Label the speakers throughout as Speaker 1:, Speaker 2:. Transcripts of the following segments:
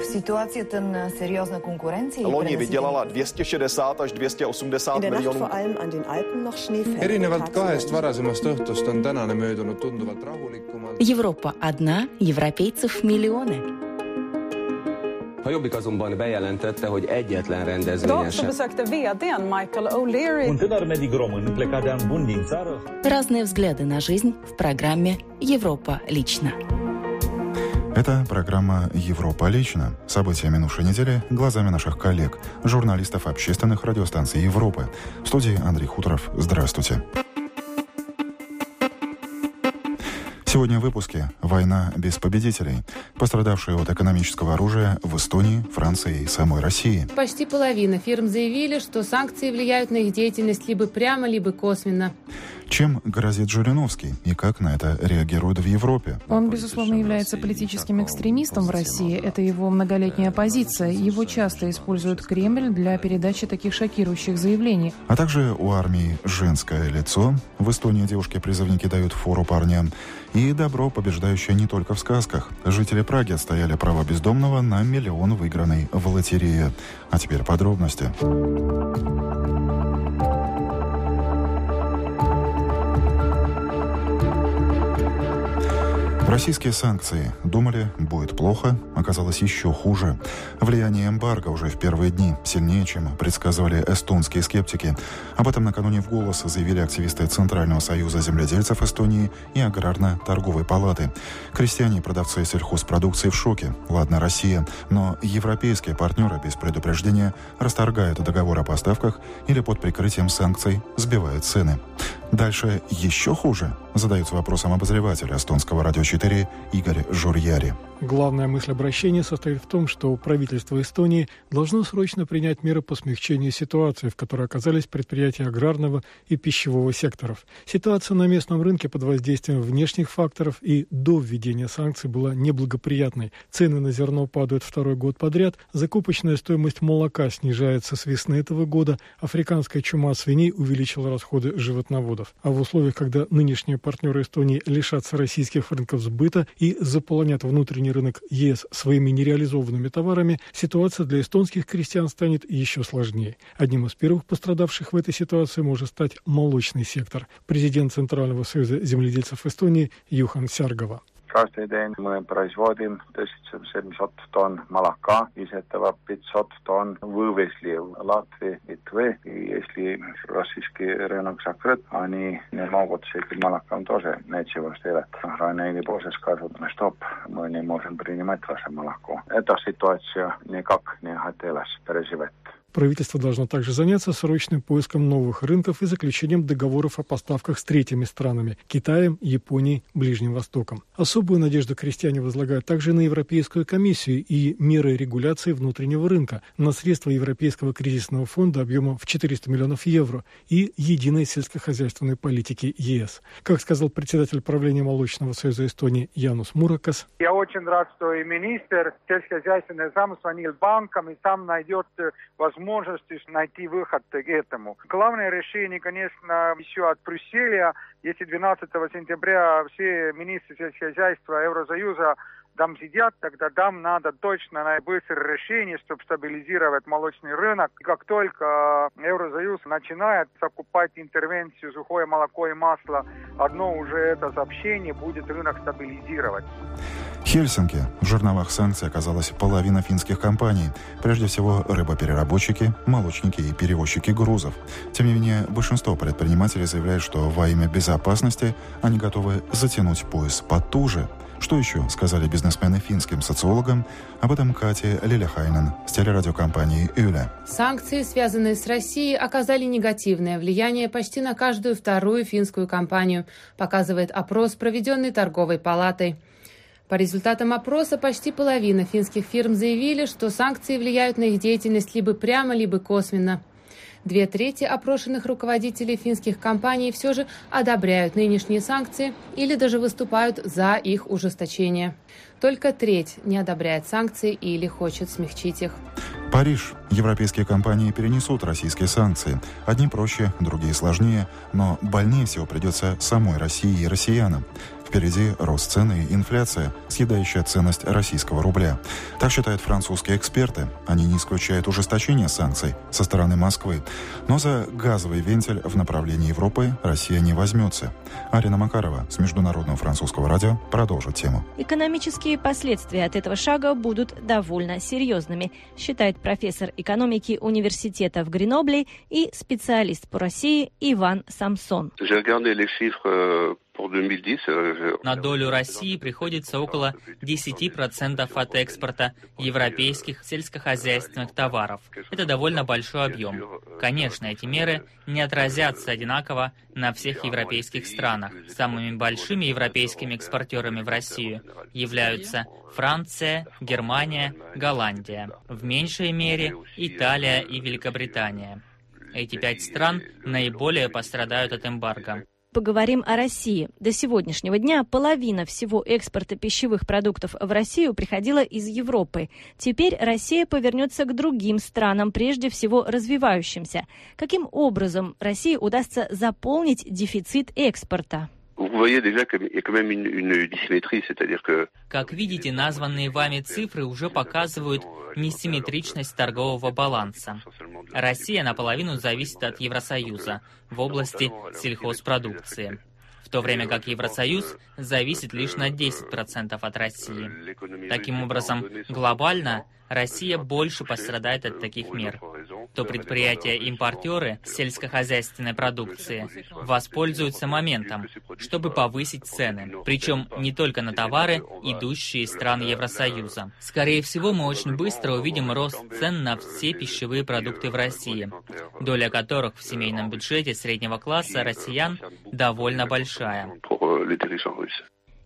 Speaker 1: В ситуацията на сериозна конкуренция...
Speaker 2: Loni vydělala 260 až 280 miljonů.
Speaker 3: erinevalt kahest varasemast õhtust on tänane möödunud tunduvalt rahulikumalt.
Speaker 4: Европа одна, европейцев миллионы.
Speaker 5: A Jobbik azonban bejelentette, hogy egyetlen rendezvényen sem.
Speaker 6: besökte vdn Michael O'Leary
Speaker 7: Un tânăr medic român plecat de an bun din țară
Speaker 4: Разные взгляды на жизнь в программе «Европа лично».
Speaker 8: Это программа «Европа лично». События минувшей недели глазами наших коллег, журналистов общественных радиостанций Европы. В студии Андрей Хуторов. Здравствуйте. Сегодня в выпуске «Война без победителей», пострадавшие от экономического оружия в Эстонии, Франции и самой России.
Speaker 9: Почти половина фирм заявили, что санкции влияют на их деятельность либо прямо, либо косвенно.
Speaker 8: Чем грозит Жириновский и как на это реагируют в Европе?
Speaker 10: Он, безусловно, является политическим экстремистом в России. Это его многолетняя позиция. Его часто использует Кремль для передачи таких шокирующих заявлений.
Speaker 8: А также у армии женское лицо. В Эстонии девушки-призывники дают фору парням. И добро, побеждающее не только в сказках. Жители Праги отстояли право бездомного на миллион выигранный в лотерее. А теперь подробности. Российские санкции. Думали, будет плохо, оказалось еще хуже. Влияние эмбарго уже в первые дни сильнее, чем предсказывали эстонские скептики. Об этом накануне в голос заявили активисты Центрального союза земледельцев Эстонии и Аграрно-торговой палаты. Крестьяне и продавцы сельхозпродукции в шоке. Ладно, Россия, но европейские партнеры без предупреждения расторгают договор о поставках или под прикрытием санкций сбивают цены. Дальше еще хуже? Задается вопросом обозреватель эстонского радио 4 Игорь Журьяри.
Speaker 11: Главная мысль обращения состоит в том, что правительство Эстонии должно срочно принять меры по смягчению ситуации, в которой оказались предприятия аграрного и пищевого секторов. Ситуация на местном рынке под воздействием внешних факторов и до введения санкций была неблагоприятной. Цены на зерно падают второй год подряд, закупочная стоимость молока снижается с весны этого года, африканская чума свиней увеличила расходы животноводов. А в условиях, когда нынешние партнеры Эстонии лишатся российских рынков сбыта и заполонят внутренний рынок ЕС своими нереализованными товарами, ситуация для эстонских крестьян станет еще сложнее. Одним из первых пострадавших в этой ситуации может стать молочный сектор. Президент Центрального союза земледельцев Эстонии Юхан Сяргова.
Speaker 12: Каждый день мы производим 1700 тонн молока, из этого 500 тонн вывезли в Латвию, Литвы. И если российский рынок закрыт, они не могут с этим молоком тоже ничего сделать. Ранее после скажут, стоп, мы не можем принимать ваше молоко. Эта ситуация никак не хотелось переживать.
Speaker 11: Правительство должно также заняться срочным поиском новых рынков и заключением договоров о поставках с третьими странами – Китаем, Японией, Ближним Востоком. Особую надежду крестьяне возлагают также на Европейскую комиссию и меры регуляции внутреннего рынка, на средства Европейского кризисного фонда объемом в 400 миллионов евро и единой сельскохозяйственной политики ЕС. Как сказал председатель правления Молочного союза Эстонии Янус Муракас,
Speaker 13: Я очень рад, что и министр сельскохозяйственный сам звонил банкам и сам найдет э, возможности найти выход к этому. Главное решение, конечно, еще от Брюсселя. Если 12 сентября все министры сельскохозяйства Евросоюза там сидят, тогда там надо точно на быстрое решение, чтобы стабилизировать молочный рынок. И как только Евросоюз начинает закупать интервенцию сухое молоко и масло, одно уже это сообщение будет рынок стабилизировать.
Speaker 8: Хельсинки. В жерновах санкций оказалась половина финских компаний. Прежде всего, рыбопереработчики, молочники и перевозчики грузов. Тем не менее, большинство предпринимателей заявляют, что во имя безопасности они готовы затянуть пояс потуже. Что еще сказали бизнесмены финским социологам? Об этом Катя Лиляхайнен с телерадиокомпании «Юля».
Speaker 9: Санкции, связанные с Россией, оказали негативное влияние почти на каждую вторую финскую компанию, показывает опрос, проведенный торговой палатой. По результатам опроса почти половина финских фирм заявили, что санкции влияют на их деятельность либо прямо, либо косвенно. Две трети опрошенных руководителей финских компаний все же одобряют нынешние санкции или даже выступают за их ужесточение. Только треть не одобряет санкции или хочет смягчить их.
Speaker 8: Париж. Европейские компании перенесут российские санкции. Одни проще, другие сложнее, но больнее всего придется самой России и россиянам. Впереди рост цены и инфляция, съедающая ценность российского рубля. Так считают французские эксперты. Они не исключают ужесточение санкций со стороны Москвы. Но за газовый вентиль в направлении Европы Россия не возьмется. Арина Макарова с Международного французского радио продолжит тему.
Speaker 14: Экономические последствия от этого шага будут довольно серьезными, считает профессор экономики университета в Гренобле и специалист по России Иван Самсон.
Speaker 15: Euh, На долю России приходится около 10% от экспорта европейских сельскохозяйственных товаров. Это довольно большой объем. Конечно, эти меры не отразятся одинаково на всех европейских странах. Самыми большими европейскими экспортерами в Россию являются Франция, Германия, Голландия. В меньшей мере Италия и Великобритания. Эти пять стран наиболее пострадают от эмбарго
Speaker 14: поговорим о России. До сегодняшнего дня половина всего экспорта пищевых продуктов в Россию приходила из Европы. Теперь Россия повернется к другим странам, прежде всего развивающимся. Каким образом России удастся заполнить дефицит экспорта?
Speaker 15: Как видите, названные вами цифры уже показывают несимметричность торгового баланса. Россия наполовину зависит от Евросоюза в области сельхозпродукции в то время как Евросоюз зависит лишь на 10% от России. Таким образом, глобально Россия больше пострадает от таких мер. То предприятия-импортеры сельскохозяйственной продукции воспользуются моментом, чтобы повысить цены, причем не только на товары, идущие из стран Евросоюза. Скорее всего, мы очень быстро увидим рост цен на все пищевые продукты в России, доля которых в семейном бюджете среднего класса россиян довольно большая.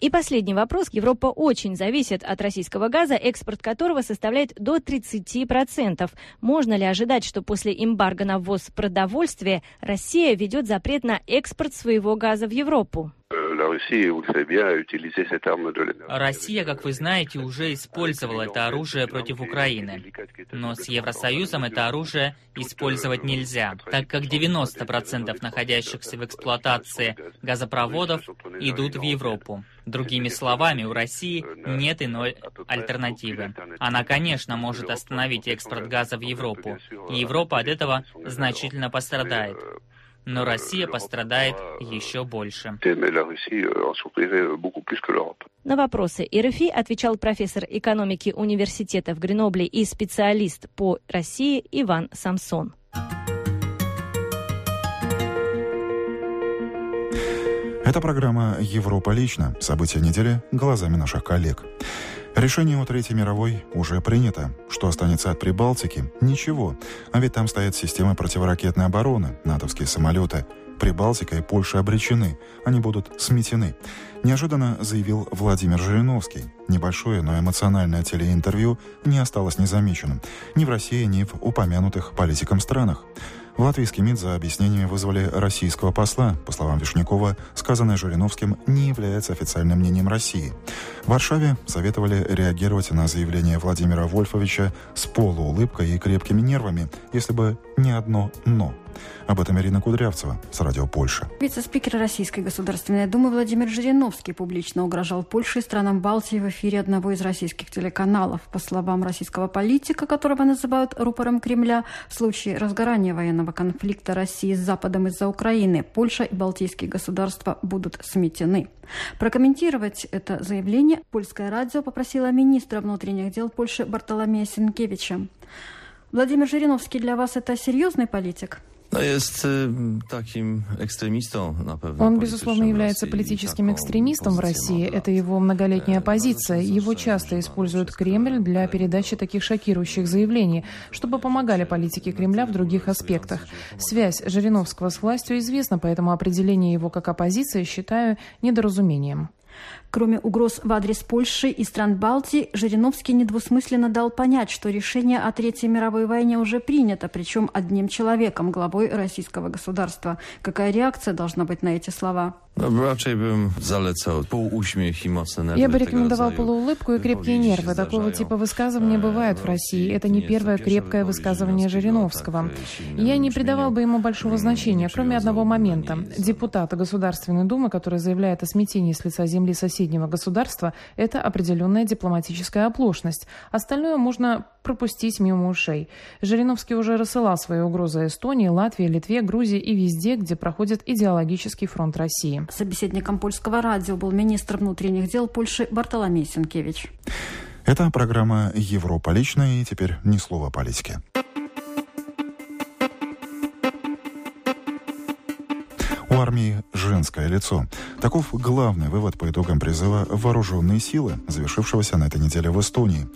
Speaker 14: И последний вопрос. Европа очень зависит от российского газа, экспорт которого составляет до 30%. Можно ли ожидать, что после эмбарго на ввоз продовольствия Россия ведет запрет на экспорт своего газа в Европу?
Speaker 15: Россия, как вы знаете, уже использовала это оружие против Украины. Но с Евросоюзом это оружие использовать нельзя, так как 90% находящихся в эксплуатации газопроводов идут в Европу. Другими словами, у России нет иной альтернативы. Она, конечно, может остановить экспорт газа в Европу, и Европа от этого значительно пострадает но Россия пострадает еще больше.
Speaker 14: На вопросы РФИ отвечал профессор экономики университета в Гренобле и специалист по России Иван Самсон.
Speaker 8: Это программа «Европа лично». События недели глазами наших коллег. Решение о Третьей мировой уже принято. Что останется от Прибалтики? Ничего. А ведь там стоят системы противоракетной обороны, натовские самолеты. Прибалтика и Польша обречены. Они будут сметены. Неожиданно заявил Владимир Жириновский. Небольшое, но эмоциональное телеинтервью не осталось незамеченным. Ни в России, ни в упомянутых политиком странах. В латвийский МИД за объяснениями вызвали российского посла. По словам Вишнякова, сказанное Жириновским не является официальным мнением России. В Варшаве советовали реагировать на заявление Владимира Вольфовича с полуулыбкой и крепкими нервами, если бы не одно «но». Об этом Ирина Кудрявцева с радио Польша.
Speaker 16: Вице-спикер Российской Государственной Думы Владимир Жириновский публично угрожал Польше и странам Балтии в эфире одного из российских телеканалов. По словам российского политика, которого называют рупором Кремля, в случае разгорания военного конфликта России с Западом из-за Украины, Польша и Балтийские государства будут сметены. Прокомментировать это заявление польское радио попросило министра внутренних дел Польши Бартоломея Сенкевича. Владимир Жириновский для вас это серьезный политик?
Speaker 10: Он, безусловно, является политическим экстремистом в России. Это его многолетняя позиция. Его часто используют Кремль для передачи таких шокирующих заявлений, чтобы помогали политике Кремля в других аспектах. Связь Жириновского с властью известна, поэтому определение его как оппозиции считаю недоразумением.
Speaker 16: Кроме угроз в адрес Польши и стран Балтии, Жириновский недвусмысленно дал понять, что решение о Третьей мировой войне уже принято, причем одним человеком, главой российского государства. Какая реакция должна быть на эти слова?
Speaker 10: Я бы рекомендовал полуулыбку и крепкие нервы. Такого типа высказывания бывают в России. Это не первое крепкое высказывание Жириновского. Я не придавал бы ему большого значения, кроме одного момента. Депутат Государственной Думы, который заявляет о смятении с лица земли соседнего государства, это определенная дипломатическая оплошность. Остальное можно пропустить мимо ушей. Жириновский уже рассылал свои угрозы Эстонии, Латвии, Литве, Грузии и везде, где проходит идеологический фронт России.
Speaker 16: Собеседником польского радио был министр внутренних дел Польши Бартоломей Сенкевич.
Speaker 8: Это программа «Европа лично» и теперь ни слова политики. У армии женское лицо. Таков главный вывод по итогам призыва «Вооруженные силы», завершившегося на этой неделе в Эстонии.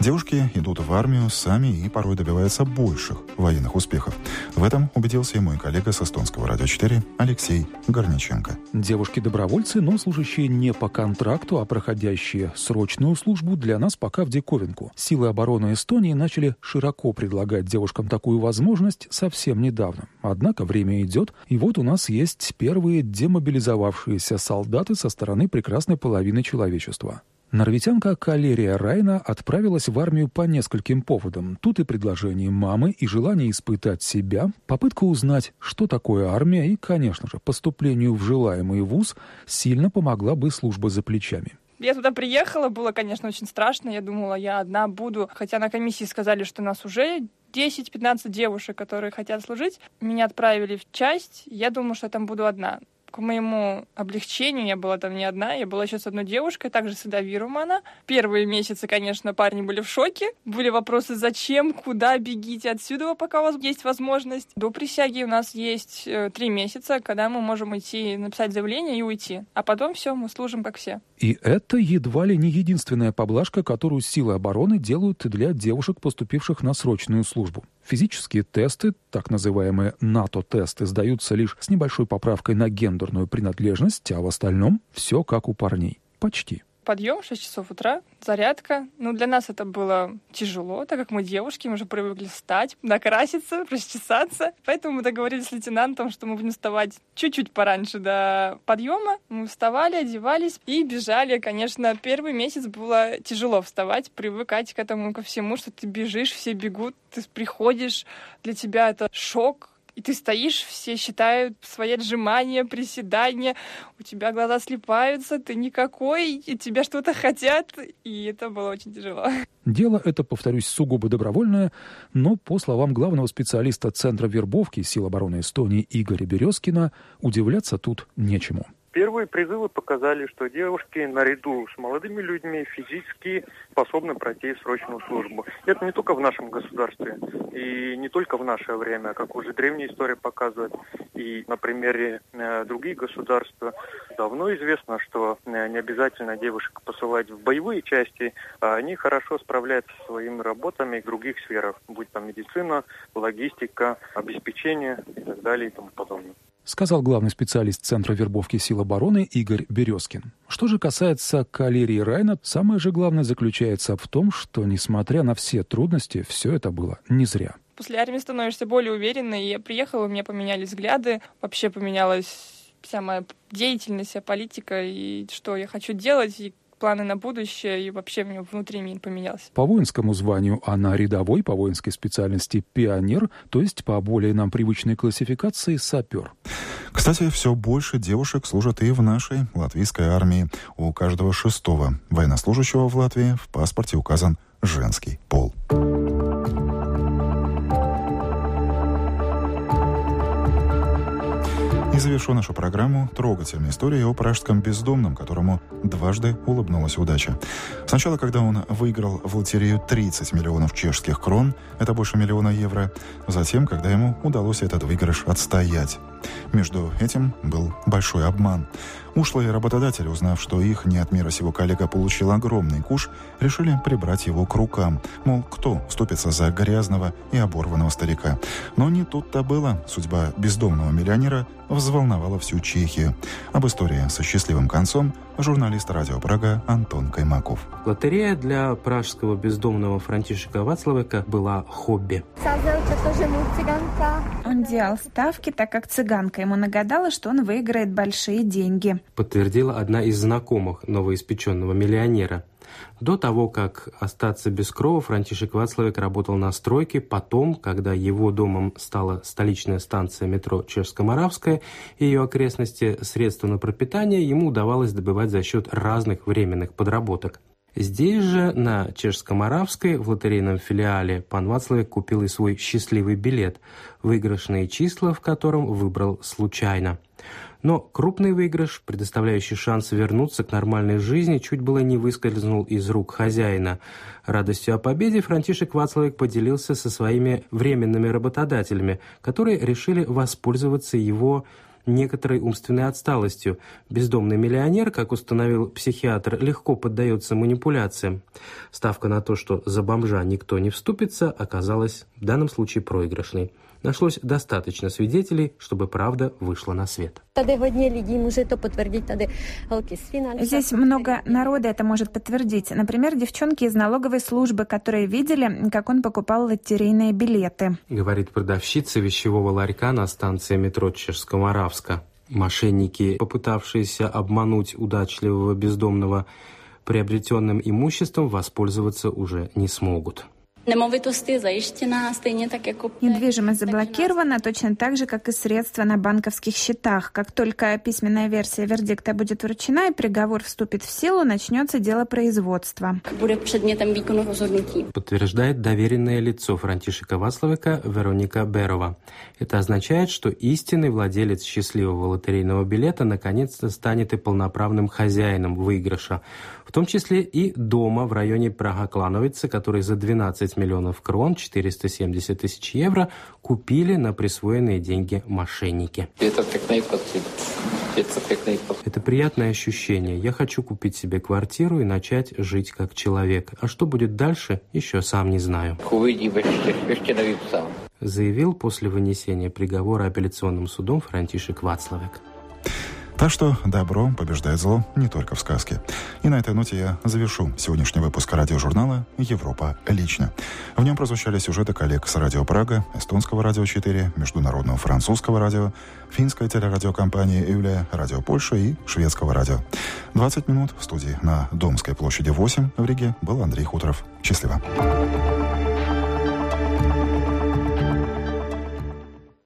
Speaker 8: Девушки идут в армию сами и порой добиваются больших военных успехов. В этом убедился и мой коллега с эстонского радио 4 Алексей Горниченко.
Speaker 17: Девушки-добровольцы, но служащие не по контракту, а проходящие срочную службу, для нас пока в диковинку. Силы обороны Эстонии начали широко предлагать девушкам такую возможность совсем недавно. Однако время идет, и вот у нас есть первые демобилизовавшиеся солдаты со стороны прекрасной половины человечества. Норветянка Калерия Райна отправилась в армию по нескольким поводам. Тут и предложение мамы, и желание испытать себя, попытка узнать, что такое армия, и, конечно же, поступлению в желаемый вуз сильно помогла бы служба за плечами.
Speaker 18: Я туда приехала, было, конечно, очень страшно. Я думала, я одна буду. Хотя на комиссии сказали, что нас уже 10-15 девушек, которые хотят служить. Меня отправили в часть. Я думала, что я там буду одна к моему облегчению, я была там не одна, я была еще с одной девушкой, также с Эдавиром она. Первые месяцы, конечно, парни были в шоке. Были вопросы, зачем, куда, бегите отсюда, пока у вас есть возможность. До присяги у нас есть э, три месяца, когда мы можем идти, написать заявление и уйти. А потом все, мы служим как все.
Speaker 17: И это едва ли не единственная поблажка, которую силы обороны делают для девушек, поступивших на срочную службу. Физические тесты, так называемые НАТО-тесты, сдаются лишь с небольшой поправкой на гендерную принадлежность, а в остальном все как у парней. Почти
Speaker 18: подъем, 6 часов утра, зарядка. Ну, для нас это было тяжело, так как мы девушки, мы уже привыкли встать, накраситься, расчесаться. Поэтому мы договорились с лейтенантом, что мы будем вставать чуть-чуть пораньше до подъема. Мы вставали, одевались и бежали. Конечно, первый месяц было тяжело вставать, привыкать к этому, ко всему, что ты бежишь, все бегут, ты приходишь, для тебя это шок, и ты стоишь, все считают свои отжимания, приседания, у тебя глаза слепаются, ты никакой, и тебя что-то хотят, и это было очень тяжело.
Speaker 17: Дело это, повторюсь, сугубо добровольное, но, по словам главного специалиста Центра вербовки сил обороны Эстонии Игоря Березкина, удивляться тут нечему.
Speaker 19: Первые призывы показали, что девушки наряду с молодыми людьми физически способны пройти срочную службу. Это не только в нашем государстве и не только в наше время, как уже древняя история показывает. И на примере э, других государств давно известно, что э, не обязательно девушек посылать в боевые части, а они хорошо справляются со своими работами в других сферах, будь там медицина, логистика, обеспечение и так далее и тому подобное
Speaker 17: сказал главный специалист Центра вербовки сил обороны Игорь Березкин. Что же касается калерии Райна, самое же главное заключается в том, что, несмотря на все трудности, все это было не зря.
Speaker 18: После армии становишься более уверенной. Я приехала, у меня поменялись взгляды, вообще поменялась вся моя деятельность, вся политика и что я хочу делать, и планы на будущее, и вообще мне внутри мир поменялся.
Speaker 17: По воинскому званию она рядовой, по воинской специальности пионер, то есть по более нам привычной классификации сапер.
Speaker 8: Кстати, все больше девушек служат и в нашей латвийской армии. У каждого шестого военнослужащего в Латвии в паспорте указан женский пол. И завершу нашу программу трогательной историей о пражском бездомном, которому дважды улыбнулась удача. Сначала, когда он выиграл в лотерею 30 миллионов чешских крон, это больше миллиона евро. Затем, когда ему удалось этот выигрыш отстоять. Между этим был большой обман. Ушлые работодатели, узнав, что их не от мира сего коллега получил огромный куш, решили прибрать его к рукам. Мол, кто вступится за грязного и оборванного старика. Но не тут-то было. Судьба бездомного миллионера взволновала всю Чехию. Об истории со счастливым концом журналист радио Прага Антон Каймаков.
Speaker 20: Лотерея для пражского бездомного Франтишека Вацлавека была хобби.
Speaker 21: Он делал ставки, так как цыганка ему нагадала, что он выиграет большие деньги.
Speaker 20: Подтвердила одна из знакомых новоиспеченного миллионера. До того, как остаться без крова, Франтишек Вацлавик работал на стройке. Потом, когда его домом стала столичная станция метро Чешско-Моравская и ее окрестности, средства на пропитание ему удавалось добывать за счет разных временных подработок. Здесь же, на Чешско-Моравской, в лотерейном филиале, пан Вацлавик купил и свой счастливый билет, выигрышные числа в котором выбрал случайно. Но крупный выигрыш, предоставляющий шанс вернуться к нормальной жизни, чуть было не выскользнул из рук хозяина. Радостью о победе Франтишек Вацлавик поделился со своими временными работодателями, которые решили воспользоваться его некоторой умственной отсталостью. Бездомный миллионер, как установил психиатр, легко поддается манипуляциям. Ставка на то, что за бомжа никто не вступится, оказалась в данном случае проигрышной нашлось достаточно свидетелей, чтобы правда вышла на свет.
Speaker 21: Здесь много народа это может подтвердить. Например, девчонки из налоговой службы, которые видели, как он покупал лотерейные билеты.
Speaker 20: Говорит продавщица вещевого ларька на станции метро Чешского-Моравска. Мошенники, попытавшиеся обмануть удачливого бездомного приобретенным имуществом, воспользоваться уже не смогут.
Speaker 21: Недвижимость заблокирована точно так же, как и средства на банковских счетах. Как только письменная версия вердикта будет вручена и приговор вступит в силу, начнется дело производства.
Speaker 20: Подтверждает доверенное лицо Франтишека Васловика Вероника Берова. Это означает, что истинный владелец счастливого лотерейного билета наконец-то станет и полноправным хозяином выигрыша в том числе и дома в районе Прага-Клановицы, который за 12 миллионов крон, 470 тысяч евро, купили на присвоенные деньги мошенники. Это приятное ощущение. Я хочу купить себе квартиру и начать жить как человек. А что будет дальше, еще сам не знаю. Заявил после вынесения приговора апелляционным судом Франтишек Вацлавек.
Speaker 8: Так что добро побеждает зло не только в сказке. И на этой ноте я завершу сегодняшний выпуск радиожурнала «Европа лично». В нем прозвучали сюжеты коллег с радио Прага, эстонского радио 4, международного французского радио, финской телерадиокомпании «Юлия», радио Польши и шведского радио. 20 минут в студии на Домской площади 8 в Риге был Андрей Хуторов. Счастливо.